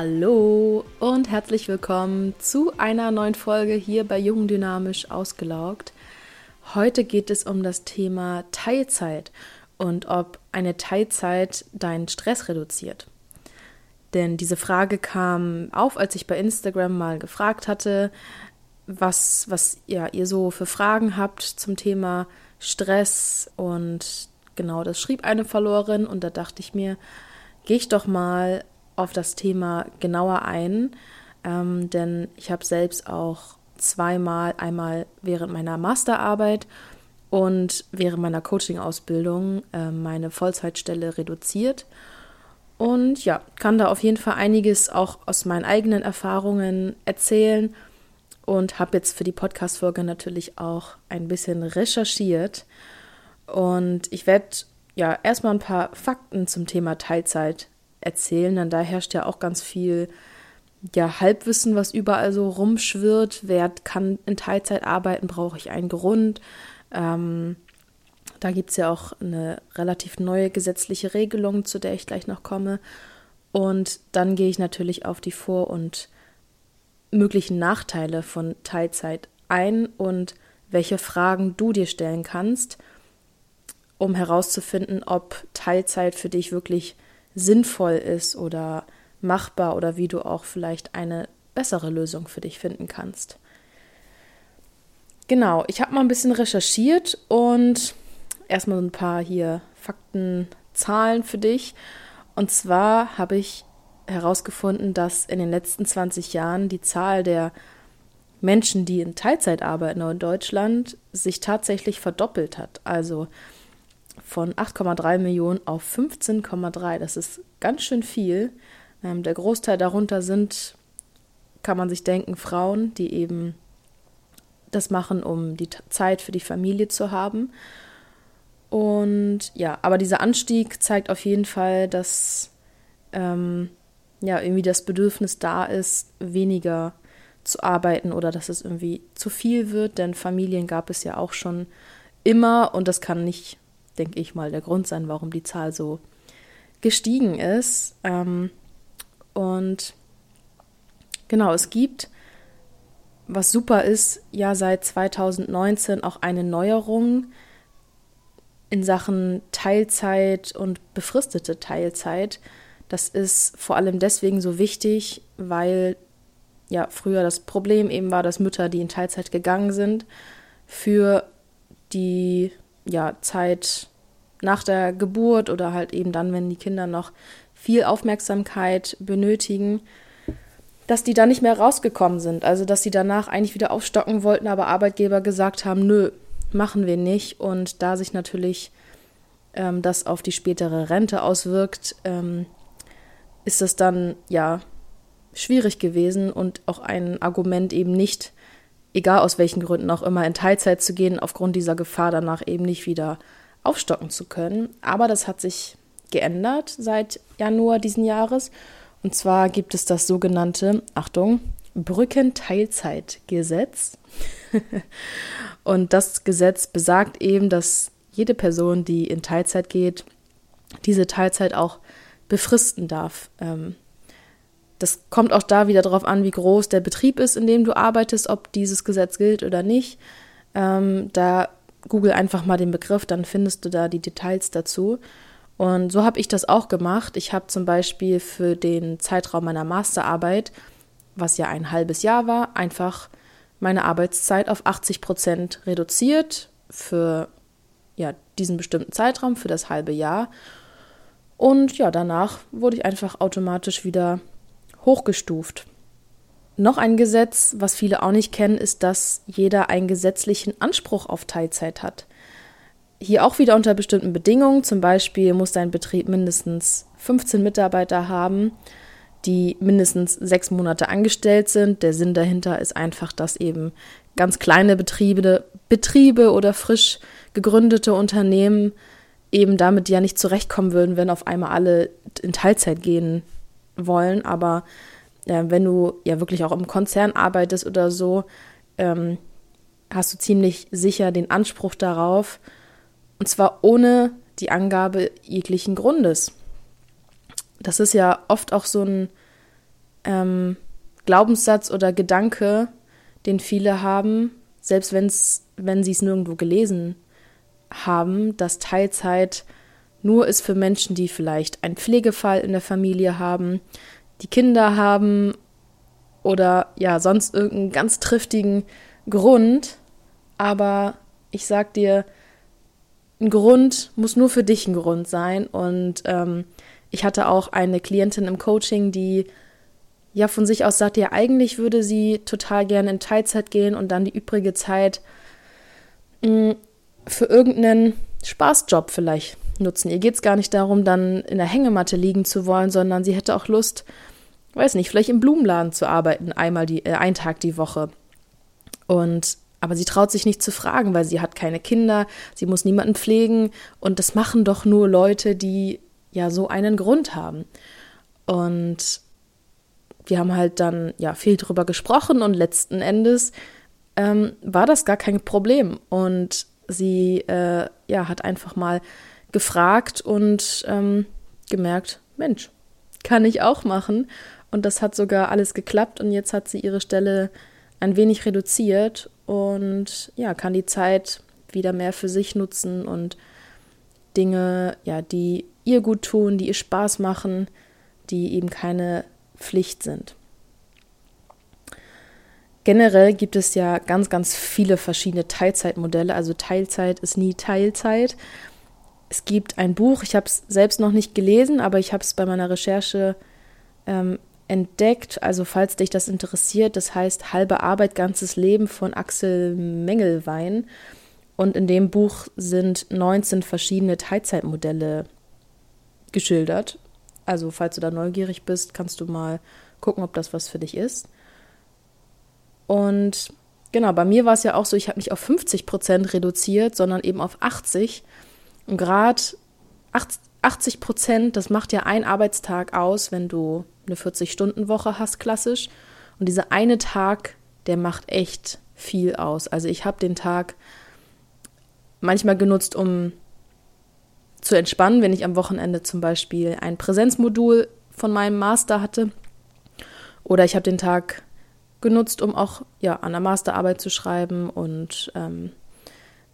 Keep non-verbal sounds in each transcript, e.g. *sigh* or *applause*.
Hallo und herzlich willkommen zu einer neuen Folge hier bei Jung Ausgelaugt. Heute geht es um das Thema Teilzeit und ob eine Teilzeit deinen Stress reduziert. Denn diese Frage kam auf, als ich bei Instagram mal gefragt hatte, was, was ja, ihr so für Fragen habt zum Thema Stress. Und genau, das schrieb eine Verloren und da dachte ich mir, gehe ich doch mal auf das Thema genauer ein, ähm, denn ich habe selbst auch zweimal, einmal während meiner Masterarbeit und während meiner Coaching-Ausbildung äh, meine Vollzeitstelle reduziert. Und ja, kann da auf jeden Fall einiges auch aus meinen eigenen Erfahrungen erzählen und habe jetzt für die Podcast-Folge natürlich auch ein bisschen recherchiert. Und ich werde ja erstmal ein paar Fakten zum Thema Teilzeit erzählen, denn da herrscht ja auch ganz viel ja, Halbwissen, was überall so rumschwirrt. Wer kann in Teilzeit arbeiten, brauche ich einen Grund. Ähm, da gibt es ja auch eine relativ neue gesetzliche Regelung, zu der ich gleich noch komme. Und dann gehe ich natürlich auf die Vor- und möglichen Nachteile von Teilzeit ein und welche Fragen du dir stellen kannst, um herauszufinden, ob Teilzeit für dich wirklich sinnvoll ist oder machbar oder wie du auch vielleicht eine bessere Lösung für dich finden kannst. Genau, ich habe mal ein bisschen recherchiert und erstmal ein paar hier Fakten, Zahlen für dich. Und zwar habe ich herausgefunden, dass in den letzten 20 Jahren die Zahl der Menschen, die in Teilzeit arbeiten in Deutschland, sich tatsächlich verdoppelt hat. Also von 8,3 Millionen auf 15,3. Das ist ganz schön viel. Ähm, der Großteil darunter sind, kann man sich denken, Frauen, die eben das machen, um die Zeit für die Familie zu haben. Und ja, aber dieser Anstieg zeigt auf jeden Fall, dass ähm, ja irgendwie das Bedürfnis da ist, weniger zu arbeiten oder dass es irgendwie zu viel wird, denn Familien gab es ja auch schon immer und das kann nicht denke ich mal, der Grund sein, warum die Zahl so gestiegen ist. Ähm, und genau, es gibt, was super ist, ja seit 2019 auch eine Neuerung in Sachen Teilzeit und befristete Teilzeit. Das ist vor allem deswegen so wichtig, weil ja früher das Problem eben war, dass Mütter, die in Teilzeit gegangen sind, für die ja, Zeit nach der Geburt oder halt eben dann, wenn die Kinder noch viel Aufmerksamkeit benötigen, dass die da nicht mehr rausgekommen sind. Also, dass sie danach eigentlich wieder aufstocken wollten, aber Arbeitgeber gesagt haben, nö, machen wir nicht. Und da sich natürlich ähm, das auf die spätere Rente auswirkt, ähm, ist es dann ja schwierig gewesen und auch ein Argument eben nicht egal aus welchen Gründen auch immer, in Teilzeit zu gehen, aufgrund dieser Gefahr danach eben nicht wieder aufstocken zu können. Aber das hat sich geändert seit Januar diesen Jahres. Und zwar gibt es das sogenannte, Achtung, Brückenteilzeitgesetz. *laughs* und das Gesetz besagt eben, dass jede Person, die in Teilzeit geht, diese Teilzeit auch befristen darf. Ähm, das kommt auch da wieder darauf an, wie groß der Betrieb ist, in dem du arbeitest, ob dieses Gesetz gilt oder nicht. Ähm, da google einfach mal den Begriff, dann findest du da die Details dazu. Und so habe ich das auch gemacht. Ich habe zum Beispiel für den Zeitraum meiner Masterarbeit, was ja ein halbes Jahr war, einfach meine Arbeitszeit auf 80 Prozent reduziert für ja, diesen bestimmten Zeitraum, für das halbe Jahr. Und ja, danach wurde ich einfach automatisch wieder hochgestuft. Noch ein Gesetz, was viele auch nicht kennen, ist, dass jeder einen gesetzlichen Anspruch auf Teilzeit hat. Hier auch wieder unter bestimmten Bedingungen. Zum Beispiel muss dein Betrieb mindestens 15 Mitarbeiter haben, die mindestens sechs Monate angestellt sind. Der Sinn dahinter ist einfach, dass eben ganz kleine Betriebe, Betriebe oder frisch gegründete Unternehmen eben damit ja nicht zurechtkommen würden, wenn auf einmal alle in Teilzeit gehen wollen, aber äh, wenn du ja wirklich auch im Konzern arbeitest oder so, ähm, hast du ziemlich sicher den Anspruch darauf, und zwar ohne die Angabe jeglichen Grundes. Das ist ja oft auch so ein ähm, Glaubenssatz oder Gedanke, den viele haben, selbst wenn's, wenn sie es nirgendwo gelesen haben, dass Teilzeit nur ist für Menschen, die vielleicht einen Pflegefall in der Familie haben, die Kinder haben oder ja, sonst irgendeinen ganz triftigen Grund. Aber ich sag dir, ein Grund muss nur für dich ein Grund sein. Und ähm, ich hatte auch eine Klientin im Coaching, die ja von sich aus sagte, ja, eigentlich würde sie total gerne in Teilzeit gehen und dann die übrige Zeit mh, mm, für irgendeinen Spaßjob vielleicht nutzen. Ihr geht es gar nicht darum, dann in der Hängematte liegen zu wollen, sondern sie hätte auch Lust, weiß nicht, vielleicht im Blumenladen zu arbeiten, einmal die, äh, einen Tag die Woche. Und aber sie traut sich nicht zu fragen, weil sie hat keine Kinder, sie muss niemanden pflegen und das machen doch nur Leute, die ja so einen Grund haben. Und wir haben halt dann ja viel drüber gesprochen und letzten Endes ähm, war das gar kein Problem. Und sie äh, ja hat einfach mal gefragt und ähm, gemerkt, Mensch, kann ich auch machen. Und das hat sogar alles geklappt und jetzt hat sie ihre Stelle ein wenig reduziert und ja, kann die Zeit wieder mehr für sich nutzen und Dinge, ja, die ihr gut tun, die ihr Spaß machen, die eben keine Pflicht sind. Generell gibt es ja ganz, ganz viele verschiedene Teilzeitmodelle. Also Teilzeit ist nie Teilzeit. Es gibt ein Buch, ich habe es selbst noch nicht gelesen, aber ich habe es bei meiner Recherche ähm, entdeckt. Also falls dich das interessiert, das heißt Halbe Arbeit, ganzes Leben von Axel Mengelwein. Und in dem Buch sind 19 verschiedene Teilzeitmodelle geschildert. Also falls du da neugierig bist, kannst du mal gucken, ob das was für dich ist. Und genau, bei mir war es ja auch so, ich habe nicht auf 50 Prozent reduziert, sondern eben auf 80. Und gerade 80 Prozent, das macht ja ein Arbeitstag aus, wenn du eine 40-Stunden-Woche hast, klassisch. Und dieser eine Tag, der macht echt viel aus. Also ich habe den Tag manchmal genutzt, um zu entspannen, wenn ich am Wochenende zum Beispiel ein Präsenzmodul von meinem Master hatte. Oder ich habe den Tag genutzt, um auch ja, an der Masterarbeit zu schreiben und ähm,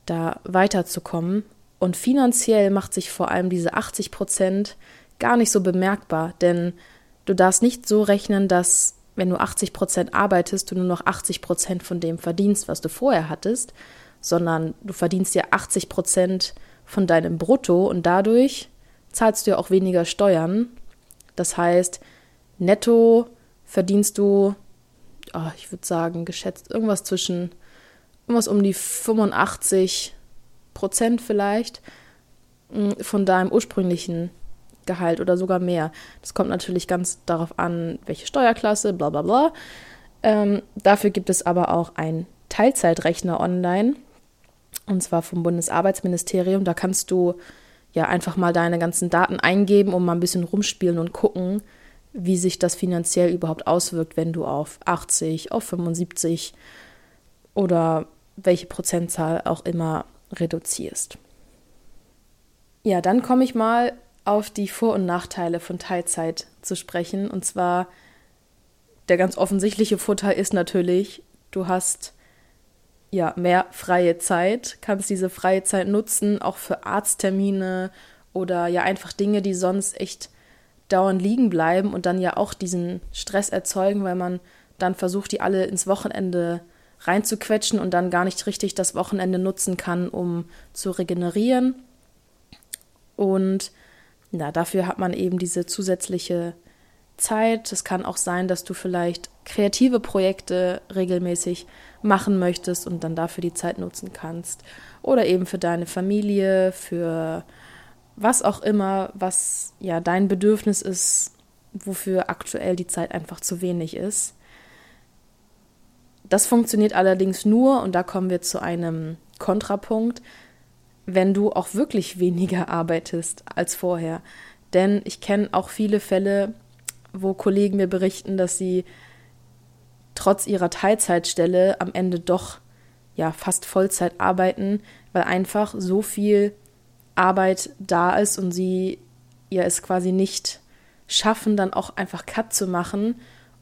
da weiterzukommen. Und finanziell macht sich vor allem diese 80 Prozent gar nicht so bemerkbar, denn du darfst nicht so rechnen, dass wenn du 80 Prozent arbeitest, du nur noch 80 Prozent von dem verdienst, was du vorher hattest, sondern du verdienst ja 80 Prozent von deinem Brutto und dadurch zahlst du ja auch weniger Steuern. Das heißt, netto verdienst du, oh, ich würde sagen, geschätzt irgendwas zwischen irgendwas um die 85 Prozent vielleicht mm, von deinem ursprünglichen Gehalt oder sogar mehr. Das kommt natürlich ganz darauf an, welche Steuerklasse, bla bla bla. Ähm, dafür gibt es aber auch einen Teilzeitrechner online, und zwar vom Bundesarbeitsministerium. Da kannst du ja einfach mal deine ganzen Daten eingeben und mal ein bisschen rumspielen und gucken, wie sich das finanziell überhaupt auswirkt, wenn du auf 80, auf 75 oder welche Prozentzahl auch immer reduzierst. Ja, dann komme ich mal auf die Vor- und Nachteile von Teilzeit zu sprechen. Und zwar der ganz offensichtliche Vorteil ist natürlich, du hast ja mehr freie Zeit, kannst diese freie Zeit nutzen, auch für Arzttermine oder ja einfach Dinge, die sonst echt dauernd liegen bleiben und dann ja auch diesen Stress erzeugen, weil man dann versucht, die alle ins Wochenende reinzuquetschen und dann gar nicht richtig das Wochenende nutzen kann, um zu regenerieren. Und ja, dafür hat man eben diese zusätzliche Zeit. Es kann auch sein, dass du vielleicht kreative Projekte regelmäßig machen möchtest und dann dafür die Zeit nutzen kannst. Oder eben für deine Familie, für was auch immer, was ja dein Bedürfnis ist, wofür aktuell die Zeit einfach zu wenig ist. Das funktioniert allerdings nur, und da kommen wir zu einem Kontrapunkt, wenn du auch wirklich weniger *laughs* arbeitest als vorher. Denn ich kenne auch viele Fälle, wo Kollegen mir berichten, dass sie trotz ihrer Teilzeitstelle am Ende doch ja fast Vollzeit arbeiten, weil einfach so viel Arbeit da ist und sie ja es quasi nicht schaffen, dann auch einfach Cut zu machen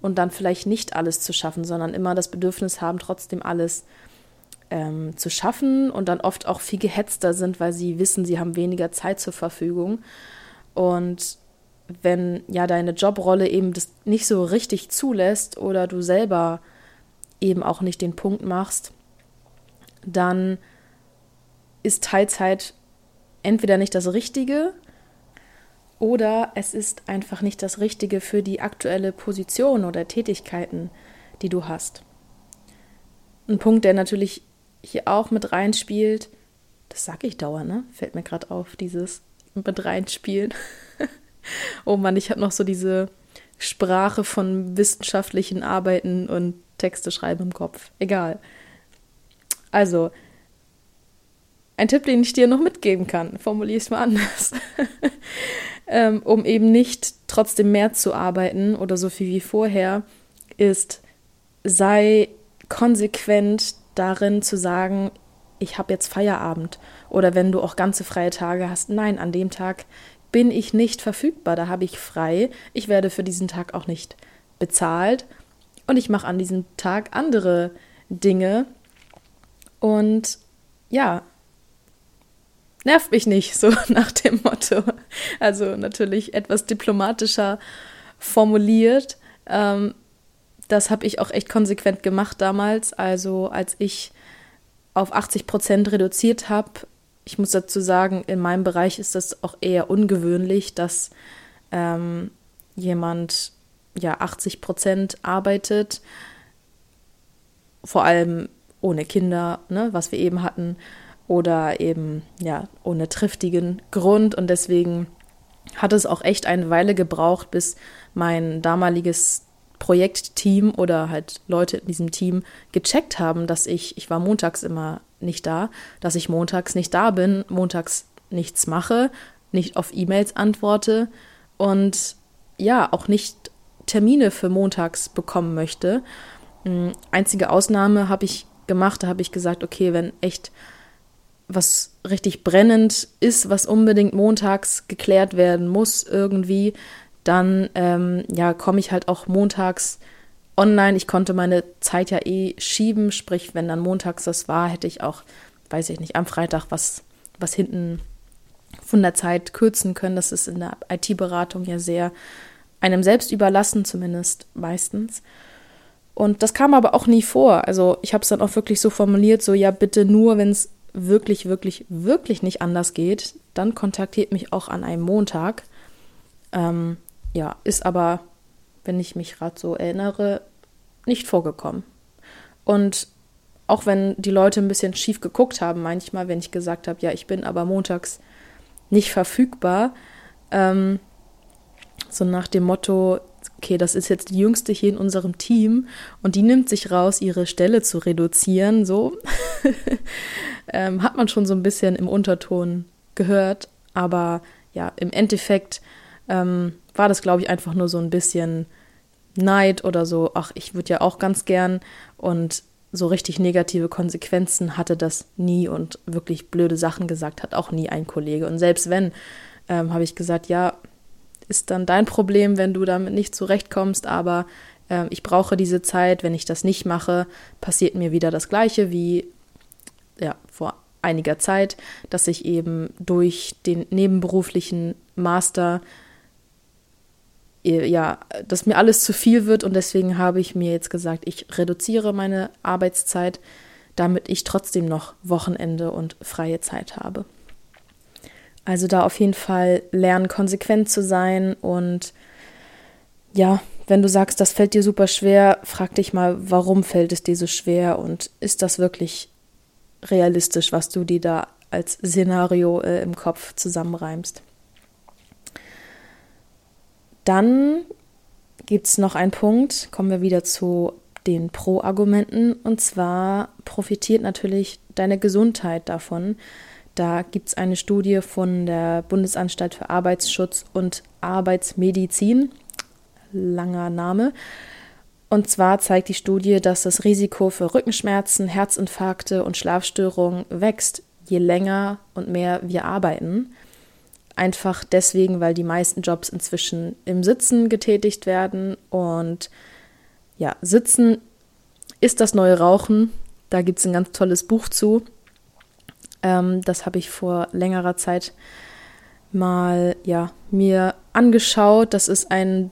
und dann vielleicht nicht alles zu schaffen, sondern immer das Bedürfnis haben, trotzdem alles ähm, zu schaffen und dann oft auch viel gehetzter sind, weil sie wissen, sie haben weniger Zeit zur Verfügung. Und wenn ja deine Jobrolle eben das nicht so richtig zulässt oder du selber eben auch nicht den Punkt machst, dann ist Teilzeit entweder nicht das Richtige oder es ist einfach nicht das Richtige für die aktuelle Position oder Tätigkeiten, die du hast. Ein Punkt, der natürlich hier auch mit reinspielt, das sage ich dauernd, ne? Fällt mir gerade auf, dieses mit reinspielen. *laughs* oh Mann, ich habe noch so diese Sprache von wissenschaftlichen Arbeiten und Texte schreiben im Kopf. Egal. Also, ein Tipp, den ich dir noch mitgeben kann, formuliere ich es mal anders, *laughs* ähm, um eben nicht trotzdem mehr zu arbeiten oder so viel wie vorher, ist, sei konsequent darin zu sagen, ich habe jetzt Feierabend. Oder wenn du auch ganze freie Tage hast, nein, an dem Tag bin ich nicht verfügbar, da habe ich frei, ich werde für diesen Tag auch nicht bezahlt und ich mache an diesem Tag andere Dinge. Und ja, nervt mich nicht, so *laughs* nach dem Motto. Also natürlich etwas diplomatischer formuliert. Ähm, das habe ich auch echt konsequent gemacht damals. Also als ich auf 80 Prozent reduziert habe, ich muss dazu sagen, in meinem Bereich ist das auch eher ungewöhnlich, dass ähm, jemand ja 80 Prozent arbeitet, vor allem ohne Kinder, ne, was wir eben hatten, oder eben ja ohne triftigen Grund und deswegen hat es auch echt eine Weile gebraucht, bis mein damaliges Projektteam oder halt Leute in diesem Team gecheckt haben, dass ich, ich war montags immer nicht da, dass ich montags nicht da bin, montags nichts mache, nicht auf E-Mails antworte und ja, auch nicht Termine für montags bekommen möchte. Hm, einzige Ausnahme habe ich gemacht, da habe ich gesagt, okay, wenn echt was richtig brennend ist, was unbedingt montags geklärt werden muss irgendwie, dann ähm, ja komme ich halt auch montags online. Ich konnte meine Zeit ja eh schieben, sprich, wenn dann montags das war, hätte ich auch, weiß ich nicht, am Freitag was, was hinten von der Zeit kürzen können. Das ist in der IT-Beratung ja sehr einem selbst überlassen, zumindest meistens. Und das kam aber auch nie vor. Also ich habe es dann auch wirklich so formuliert, so ja, bitte nur, wenn es wirklich, wirklich, wirklich nicht anders geht, dann kontaktiert mich auch an einem Montag. Ähm, ja, ist aber, wenn ich mich gerade so erinnere, nicht vorgekommen. Und auch wenn die Leute ein bisschen schief geguckt haben, manchmal, wenn ich gesagt habe, ja, ich bin aber montags nicht verfügbar, ähm, so nach dem Motto, okay, das ist jetzt die jüngste hier in unserem Team und die nimmt sich raus, ihre Stelle zu reduzieren, so *laughs* ähm, hat man schon so ein bisschen im Unterton gehört, aber ja, im Endeffekt ähm, war das, glaube ich, einfach nur so ein bisschen Neid oder so, ach, ich würde ja auch ganz gern und so richtig negative Konsequenzen hatte das nie und wirklich blöde Sachen gesagt hat auch nie ein Kollege. Und selbst wenn, ähm, habe ich gesagt, ja, ist dann dein Problem, wenn du damit nicht zurechtkommst, aber äh, ich brauche diese Zeit. Wenn ich das nicht mache, passiert mir wieder das Gleiche wie ja, vor einiger Zeit, dass ich eben durch den nebenberuflichen Master ja, dass mir alles zu viel wird und deswegen habe ich mir jetzt gesagt, ich reduziere meine Arbeitszeit, damit ich trotzdem noch Wochenende und freie Zeit habe. Also da auf jeden Fall lernen, konsequent zu sein und ja, wenn du sagst, das fällt dir super schwer, frag dich mal, warum fällt es dir so schwer und ist das wirklich realistisch, was du dir da als Szenario äh, im Kopf zusammenreimst. Dann gibt es noch einen Punkt, kommen wir wieder zu den Pro-Argumenten, und zwar profitiert natürlich deine Gesundheit davon. Da gibt es eine Studie von der Bundesanstalt für Arbeitsschutz und Arbeitsmedizin, langer Name. Und zwar zeigt die Studie, dass das Risiko für Rückenschmerzen, Herzinfarkte und Schlafstörungen wächst, je länger und mehr wir arbeiten. Einfach deswegen, weil die meisten Jobs inzwischen im Sitzen getätigt werden und ja, Sitzen ist das neue Rauchen. Da gibt es ein ganz tolles Buch zu. Ähm, das habe ich vor längerer Zeit mal ja, mir angeschaut. Das ist ein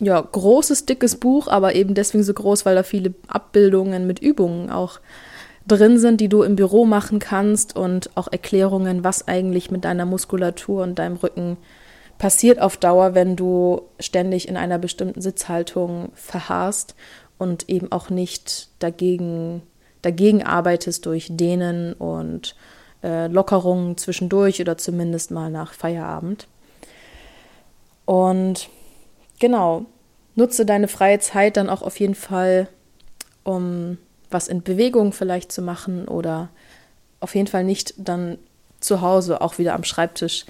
ja, großes, dickes Buch, aber eben deswegen so groß, weil da viele Abbildungen mit Übungen auch drin sind, die du im Büro machen kannst und auch Erklärungen, was eigentlich mit deiner Muskulatur und deinem Rücken passiert auf Dauer, wenn du ständig in einer bestimmten Sitzhaltung verharrst und eben auch nicht dagegen, dagegen arbeitest durch Dehnen und äh, Lockerungen zwischendurch oder zumindest mal nach Feierabend. Und genau, nutze deine freie Zeit dann auch auf jeden Fall, um was in Bewegung vielleicht zu machen oder auf jeden Fall nicht dann zu Hause auch wieder am Schreibtisch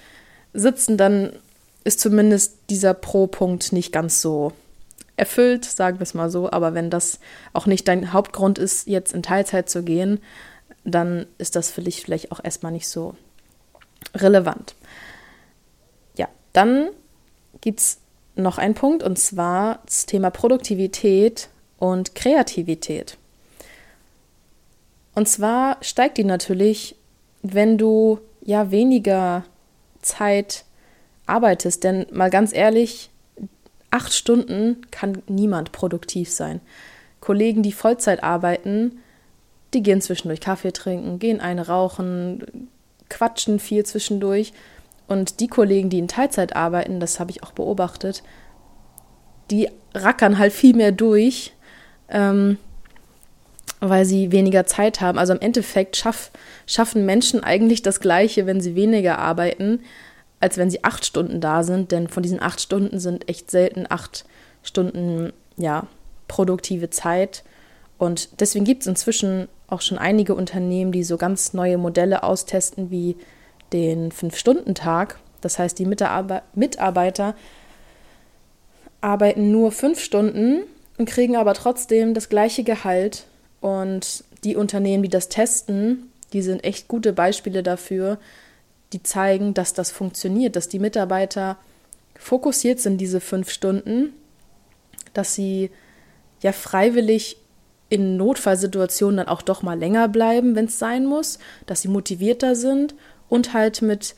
sitzen, dann ist zumindest dieser Pro-Punkt nicht ganz so erfüllt, sagen wir es mal so. Aber wenn das auch nicht dein Hauptgrund ist, jetzt in Teilzeit zu gehen, dann ist das für dich vielleicht auch erstmal nicht so relevant. Ja, dann gibt es noch einen Punkt und zwar das Thema Produktivität und Kreativität. Und zwar steigt die natürlich, wenn du ja weniger Zeit arbeitest. Denn mal ganz ehrlich, acht Stunden kann niemand produktiv sein. Kollegen, die Vollzeit arbeiten, die gehen zwischendurch Kaffee trinken, gehen eine rauchen, quatschen viel zwischendurch. Und die Kollegen, die in Teilzeit arbeiten, das habe ich auch beobachtet, die rackern halt viel mehr durch. Ähm, weil sie weniger Zeit haben. Also im Endeffekt schaff, schaffen Menschen eigentlich das Gleiche, wenn sie weniger arbeiten, als wenn sie acht Stunden da sind. Denn von diesen acht Stunden sind echt selten acht Stunden ja, produktive Zeit. Und deswegen gibt es inzwischen auch schon einige Unternehmen, die so ganz neue Modelle austesten wie den Fünf-Stunden-Tag. Das heißt, die Mitarbeiter arbeiten nur fünf Stunden und kriegen aber trotzdem das gleiche Gehalt und die Unternehmen, die das testen, die sind echt gute Beispiele dafür, die zeigen, dass das funktioniert, dass die Mitarbeiter fokussiert sind diese fünf Stunden, dass sie ja freiwillig in Notfallsituationen dann auch doch mal länger bleiben, wenn es sein muss, dass sie motivierter sind und halt mit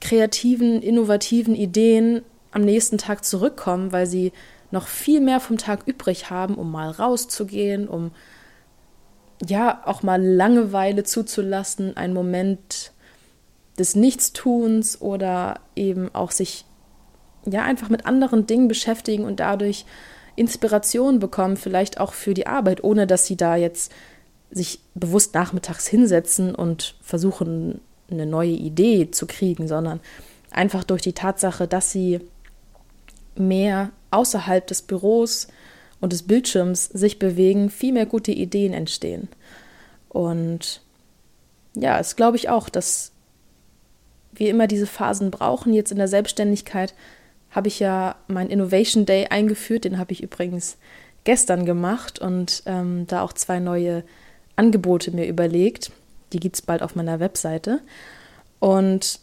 kreativen, innovativen Ideen am nächsten Tag zurückkommen, weil sie noch viel mehr vom Tag übrig haben, um mal rauszugehen, um ja, auch mal Langeweile zuzulassen, einen Moment des Nichtstuns oder eben auch sich ja einfach mit anderen Dingen beschäftigen und dadurch Inspiration bekommen, vielleicht auch für die Arbeit, ohne dass sie da jetzt sich bewusst nachmittags hinsetzen und versuchen, eine neue Idee zu kriegen, sondern einfach durch die Tatsache, dass sie mehr außerhalb des Büros und des Bildschirms sich bewegen, viel mehr gute Ideen entstehen. Und ja, es glaube ich auch, dass wir immer diese Phasen brauchen. Jetzt in der Selbstständigkeit habe ich ja meinen Innovation Day eingeführt, den habe ich übrigens gestern gemacht und ähm, da auch zwei neue Angebote mir überlegt. Die gibt es bald auf meiner Webseite. Und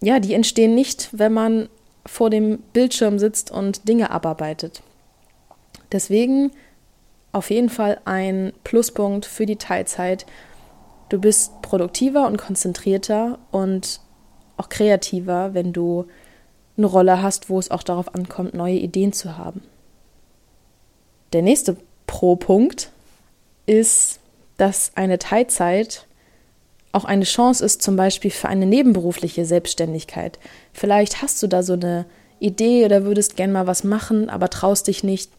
ja, die entstehen nicht, wenn man vor dem Bildschirm sitzt und Dinge abarbeitet. Deswegen auf jeden Fall ein Pluspunkt für die Teilzeit. Du bist produktiver und konzentrierter und auch kreativer, wenn du eine Rolle hast, wo es auch darauf ankommt, neue Ideen zu haben. Der nächste Pro-Punkt ist, dass eine Teilzeit auch eine Chance ist, zum Beispiel für eine nebenberufliche Selbstständigkeit. Vielleicht hast du da so eine Idee oder würdest gern mal was machen, aber traust dich nicht,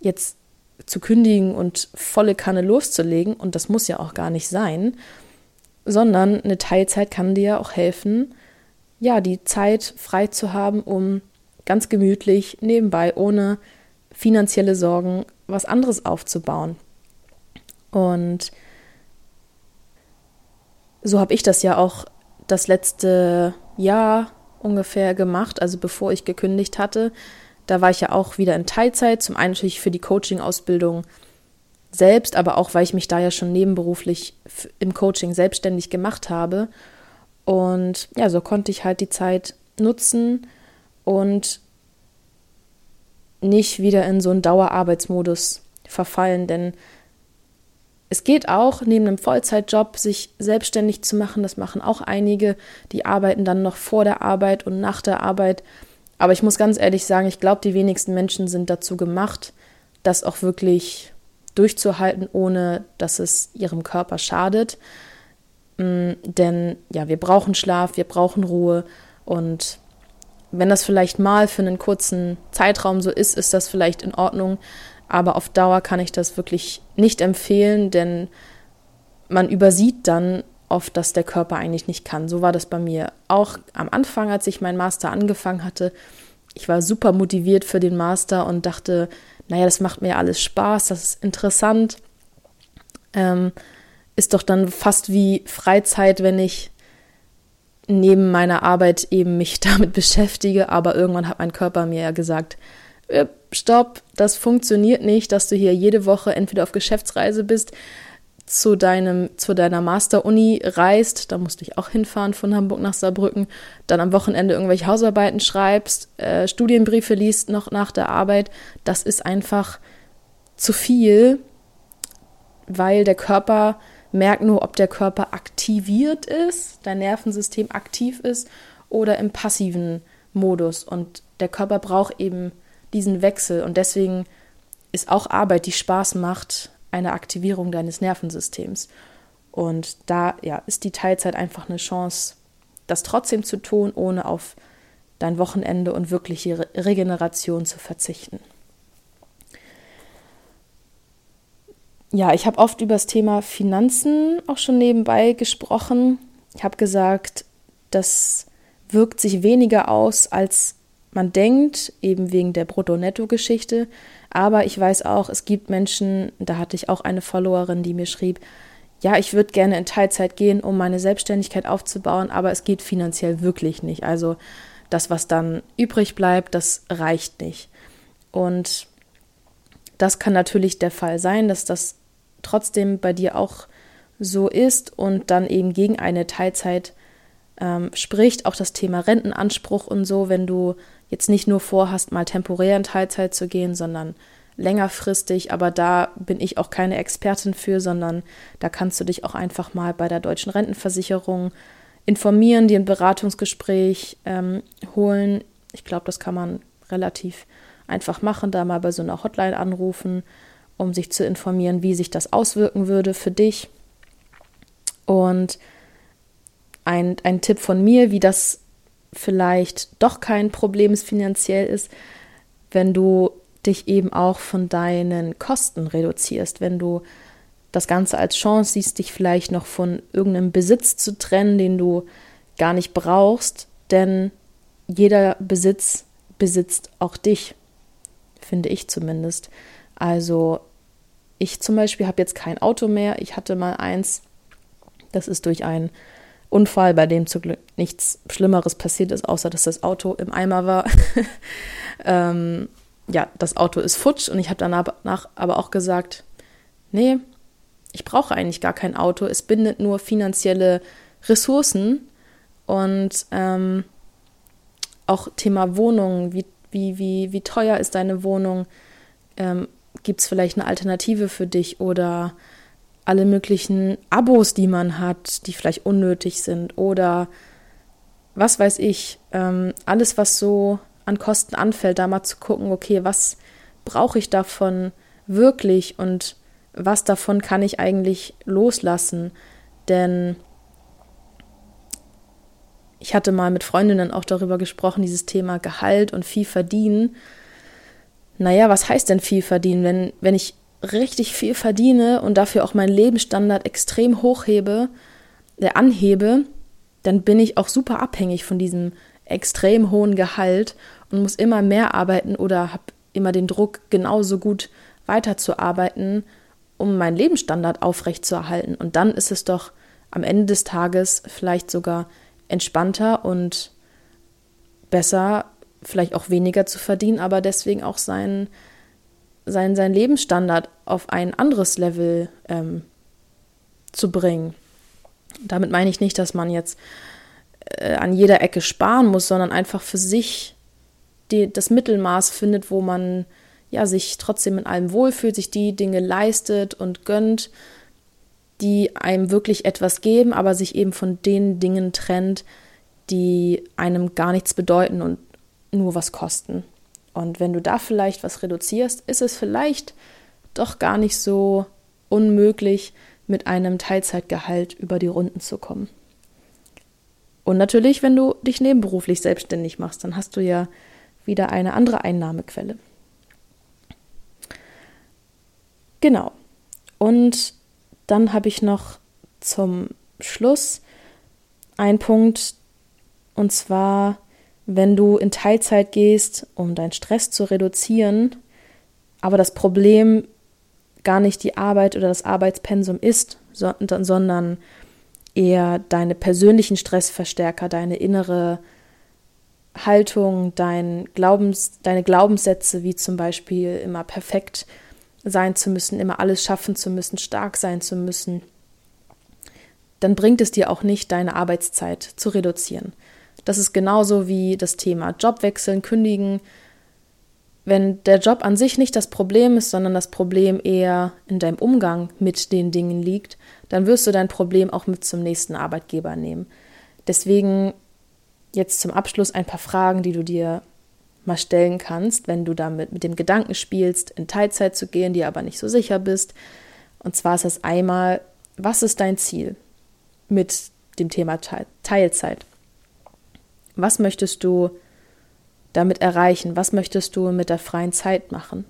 jetzt zu kündigen und volle Kanne loszulegen, und das muss ja auch gar nicht sein, sondern eine Teilzeit kann dir auch helfen, ja, die Zeit frei zu haben, um ganz gemütlich nebenbei, ohne finanzielle Sorgen, was anderes aufzubauen. Und so habe ich das ja auch das letzte Jahr ungefähr gemacht, also bevor ich gekündigt hatte, da war ich ja auch wieder in Teilzeit, zum einen natürlich für die Coaching-Ausbildung selbst, aber auch, weil ich mich da ja schon nebenberuflich im Coaching selbstständig gemacht habe. Und ja, so konnte ich halt die Zeit nutzen und nicht wieder in so einen Dauerarbeitsmodus verfallen, denn es geht auch, neben einem Vollzeitjob sich selbstständig zu machen. Das machen auch einige. Die arbeiten dann noch vor der Arbeit und nach der Arbeit. Aber ich muss ganz ehrlich sagen, ich glaube, die wenigsten Menschen sind dazu gemacht, das auch wirklich durchzuhalten, ohne dass es ihrem Körper schadet. Mm, denn ja, wir brauchen Schlaf, wir brauchen Ruhe. Und wenn das vielleicht mal für einen kurzen Zeitraum so ist, ist das vielleicht in Ordnung. Aber auf Dauer kann ich das wirklich nicht empfehlen, denn man übersieht dann oft, dass der Körper eigentlich nicht kann. So war das bei mir auch am Anfang, als ich meinen Master angefangen hatte. Ich war super motiviert für den Master und dachte, naja, das macht mir alles Spaß, das ist interessant. Ähm, ist doch dann fast wie Freizeit, wenn ich neben meiner Arbeit eben mich *laughs* damit beschäftige. Aber irgendwann hat mein Körper mir ja gesagt, äh, stopp, das funktioniert nicht, dass du hier jede Woche entweder auf Geschäftsreise bist, zu deinem, zu deiner Master-Uni reist, da musste ich auch hinfahren von Hamburg nach Saarbrücken, dann am Wochenende irgendwelche Hausarbeiten schreibst, äh, Studienbriefe liest noch nach der Arbeit, das ist einfach zu viel, weil der Körper merkt nur, ob der Körper aktiviert ist, dein Nervensystem aktiv ist oder im passiven Modus. Und der Körper braucht eben diesen Wechsel. Und deswegen ist auch Arbeit, die Spaß macht, eine Aktivierung deines Nervensystems. Und da ja, ist die Teilzeit einfach eine Chance, das trotzdem zu tun, ohne auf dein Wochenende und wirkliche Re Regeneration zu verzichten. Ja, ich habe oft über das Thema Finanzen auch schon nebenbei gesprochen. Ich habe gesagt, das wirkt sich weniger aus, als man denkt, eben wegen der Brutto-Netto-Geschichte. Aber ich weiß auch, es gibt Menschen, da hatte ich auch eine Followerin, die mir schrieb, ja, ich würde gerne in Teilzeit gehen, um meine Selbstständigkeit aufzubauen, aber es geht finanziell wirklich nicht. Also das, was dann übrig bleibt, das reicht nicht. Und das kann natürlich der Fall sein, dass das trotzdem bei dir auch so ist und dann eben gegen eine Teilzeit ähm, spricht. Auch das Thema Rentenanspruch und so, wenn du jetzt nicht nur vorhast, mal temporär in Teilzeit zu gehen, sondern längerfristig. Aber da bin ich auch keine Expertin für, sondern da kannst du dich auch einfach mal bei der deutschen Rentenversicherung informieren, dir ein Beratungsgespräch ähm, holen. Ich glaube, das kann man relativ einfach machen, da mal bei so einer Hotline anrufen, um sich zu informieren, wie sich das auswirken würde für dich. Und ein, ein Tipp von mir, wie das vielleicht doch kein Problem ist finanziell ist, wenn du dich eben auch von deinen Kosten reduzierst, wenn du das Ganze als Chance siehst, dich vielleicht noch von irgendeinem Besitz zu trennen, den du gar nicht brauchst, denn jeder Besitz besitzt auch dich, finde ich zumindest. Also ich zum Beispiel habe jetzt kein Auto mehr, ich hatte mal eins, das ist durch ein Unfall, bei dem zum Glück nichts Schlimmeres passiert ist, außer dass das Auto im Eimer war. *laughs* ähm, ja, das Auto ist futsch und ich habe danach aber auch gesagt, nee, ich brauche eigentlich gar kein Auto, es bindet nur finanzielle Ressourcen und ähm, auch Thema Wohnung, wie, wie, wie, wie teuer ist deine Wohnung, ähm, gibt es vielleicht eine Alternative für dich oder alle möglichen Abos, die man hat, die vielleicht unnötig sind oder was weiß ich, ähm, alles, was so an Kosten anfällt, da mal zu gucken, okay, was brauche ich davon wirklich und was davon kann ich eigentlich loslassen? Denn ich hatte mal mit Freundinnen auch darüber gesprochen, dieses Thema Gehalt und viel verdienen. Naja, was heißt denn viel verdienen? Wenn, wenn ich richtig viel verdiene und dafür auch meinen Lebensstandard extrem hochhebe, äh, anhebe, dann bin ich auch super abhängig von diesem extrem hohen Gehalt und muss immer mehr arbeiten oder habe immer den Druck, genauso gut weiterzuarbeiten, um meinen Lebensstandard aufrechtzuerhalten. Und dann ist es doch am Ende des Tages vielleicht sogar entspannter und besser, vielleicht auch weniger zu verdienen, aber deswegen auch seinen sein, sein Lebensstandard auf ein anderes Level ähm, zu bringen. Damit meine ich nicht, dass man jetzt äh, an jeder Ecke sparen muss, sondern einfach für sich die, das Mittelmaß findet, wo man ja sich trotzdem in allem wohlfühlt, sich die Dinge leistet und gönnt, die einem wirklich etwas geben, aber sich eben von den Dingen trennt, die einem gar nichts bedeuten und nur was kosten. Und wenn du da vielleicht was reduzierst, ist es vielleicht doch gar nicht so unmöglich, mit einem Teilzeitgehalt über die Runden zu kommen. Und natürlich, wenn du dich nebenberuflich selbstständig machst, dann hast du ja wieder eine andere Einnahmequelle. Genau. Und dann habe ich noch zum Schluss einen Punkt, und zwar, wenn du in Teilzeit gehst, um deinen Stress zu reduzieren, aber das Problem gar nicht die Arbeit oder das Arbeitspensum ist, sondern eher deine persönlichen Stressverstärker, deine innere Haltung, dein Glaubens, deine Glaubenssätze, wie zum Beispiel immer perfekt sein zu müssen, immer alles schaffen zu müssen, stark sein zu müssen, dann bringt es dir auch nicht, deine Arbeitszeit zu reduzieren. Das ist genauso wie das Thema Jobwechseln, kündigen. Wenn der Job an sich nicht das Problem ist, sondern das Problem eher in deinem Umgang mit den Dingen liegt, dann wirst du dein Problem auch mit zum nächsten Arbeitgeber nehmen. Deswegen jetzt zum Abschluss ein paar Fragen, die du dir mal stellen kannst, wenn du damit mit dem Gedanken spielst, in Teilzeit zu gehen, dir aber nicht so sicher bist. Und zwar ist das einmal, was ist dein Ziel mit dem Thema Teilzeit? Was möchtest du damit erreichen? Was möchtest du mit der freien Zeit machen?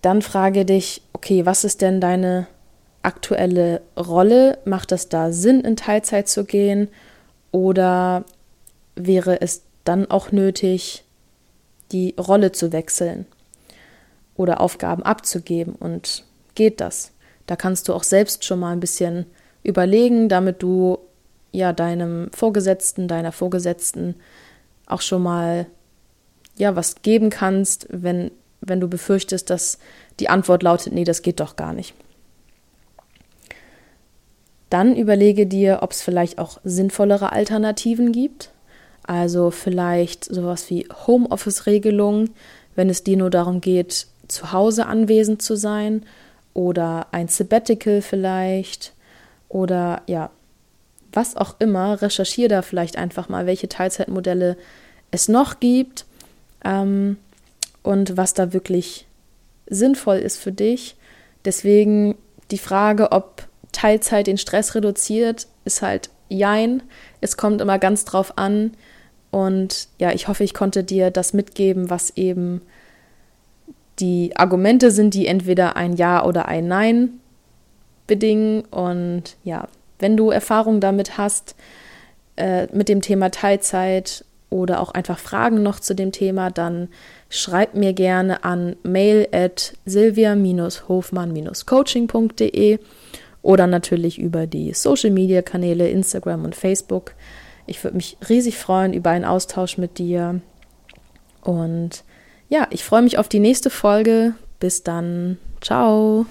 Dann frage dich, okay, was ist denn deine aktuelle Rolle? Macht es da Sinn, in Teilzeit zu gehen? Oder wäre es dann auch nötig, die Rolle zu wechseln oder Aufgaben abzugeben. Und geht das? Da kannst du auch selbst schon mal ein bisschen überlegen, damit du ja deinem Vorgesetzten, deiner Vorgesetzten auch schon mal ja was geben kannst, wenn wenn du befürchtest, dass die Antwort lautet, nee, das geht doch gar nicht. Dann überlege dir, ob es vielleicht auch sinnvollere Alternativen gibt. Also vielleicht sowas wie Homeoffice-Regelung, wenn es dir nur darum geht, zu Hause anwesend zu sein oder ein Sabbatical vielleicht oder ja, was auch immer. Recherchiere da vielleicht einfach mal, welche Teilzeitmodelle es noch gibt ähm, und was da wirklich sinnvoll ist für dich. Deswegen die Frage, ob Teilzeit den Stress reduziert, ist halt Jein. Es kommt immer ganz drauf an, und ja, ich hoffe, ich konnte dir das mitgeben, was eben die Argumente sind, die entweder ein Ja oder ein Nein bedingen. Und ja, wenn du Erfahrung damit hast, äh, mit dem Thema Teilzeit oder auch einfach Fragen noch zu dem Thema, dann schreib mir gerne an mail at silvia-hofmann-coaching.de oder natürlich über die Social Media Kanäle Instagram und Facebook. Ich würde mich riesig freuen über einen Austausch mit dir. Und ja, ich freue mich auf die nächste Folge. Bis dann. Ciao.